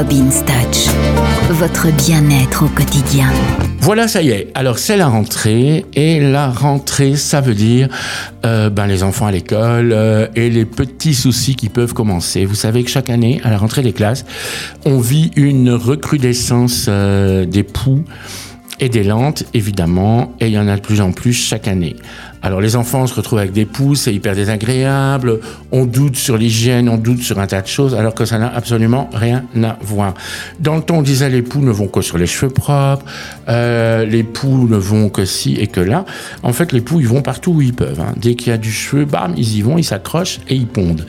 Robin Touch, votre bien-être au quotidien. Voilà, ça y est. Alors c'est la rentrée et la rentrée, ça veut dire euh, ben, les enfants à l'école euh, et les petits soucis qui peuvent commencer. Vous savez que chaque année, à la rentrée des classes, on vit une recrudescence euh, des poux et des lentes, évidemment, et il y en a de plus en plus chaque année. Alors les enfants se retrouvent avec des poux, c'est hyper désagréable, on doute sur l'hygiène, on doute sur un tas de choses, alors que ça n'a absolument rien à voir. Dans le temps, on disait les poux ne vont que sur les cheveux propres, euh, les poux ne vont que ci et que là. En fait, les poux, ils vont partout où ils peuvent. Hein. Dès qu'il y a du cheveu, bam, ils y vont, ils s'accrochent et ils pondent.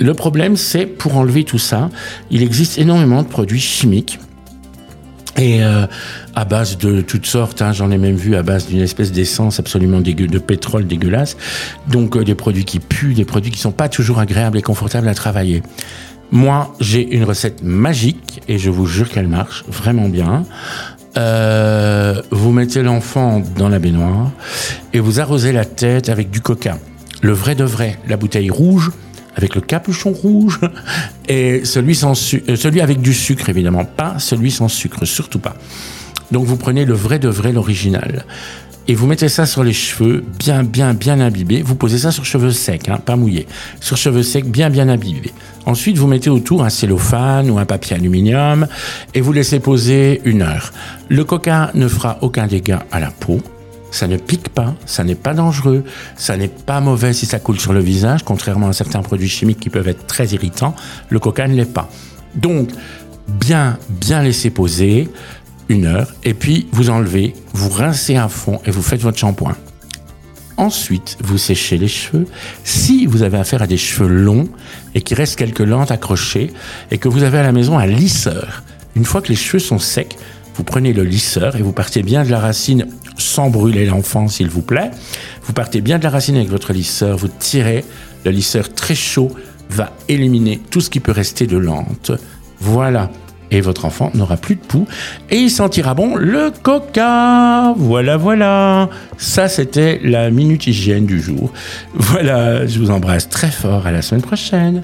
Le problème, c'est pour enlever tout ça, il existe énormément de produits chimiques et euh, à base de toutes sortes, hein, j'en ai même vu à base d'une espèce d'essence absolument dégueu, de pétrole dégueulasse. Donc euh, des produits qui puent, des produits qui sont pas toujours agréables et confortables à travailler. Moi, j'ai une recette magique et je vous jure qu'elle marche vraiment bien. Euh, vous mettez l'enfant dans la baignoire et vous arrosez la tête avec du coca. Le vrai de vrai, la bouteille rouge avec le capuchon rouge et celui, sans euh, celui avec du sucre évidemment, pas celui sans sucre, surtout pas. Donc vous prenez le vrai de vrai, l'original. Et vous mettez ça sur les cheveux, bien, bien, bien imbibés. Vous posez ça sur cheveux secs, hein, pas mouillés. Sur cheveux secs, bien, bien imbibés. Ensuite, vous mettez autour un cellophane ou un papier aluminium et vous laissez poser une heure. Le coca ne fera aucun dégât à la peau. Ça ne pique pas, ça n'est pas dangereux, ça n'est pas mauvais si ça coule sur le visage, contrairement à certains produits chimiques qui peuvent être très irritants. Le coca ne l'est pas. Donc, bien, bien laisser poser une heure, et puis vous enlevez, vous rincez à fond et vous faites votre shampoing. Ensuite, vous séchez les cheveux. Si vous avez affaire à des cheveux longs et qu'il reste quelques lentes accrochées et que vous avez à la maison un lisseur, une fois que les cheveux sont secs, vous prenez le lisseur et vous partez bien de la racine sans brûler l'enfant, s'il vous plaît. Vous partez bien de la racine avec votre lisseur, vous tirez. Le lisseur très chaud va éliminer tout ce qui peut rester de lente. Voilà. Et votre enfant n'aura plus de poux et il sentira bon le coca. Voilà, voilà. Ça, c'était la minute hygiène du jour. Voilà, je vous embrasse très fort. À la semaine prochaine.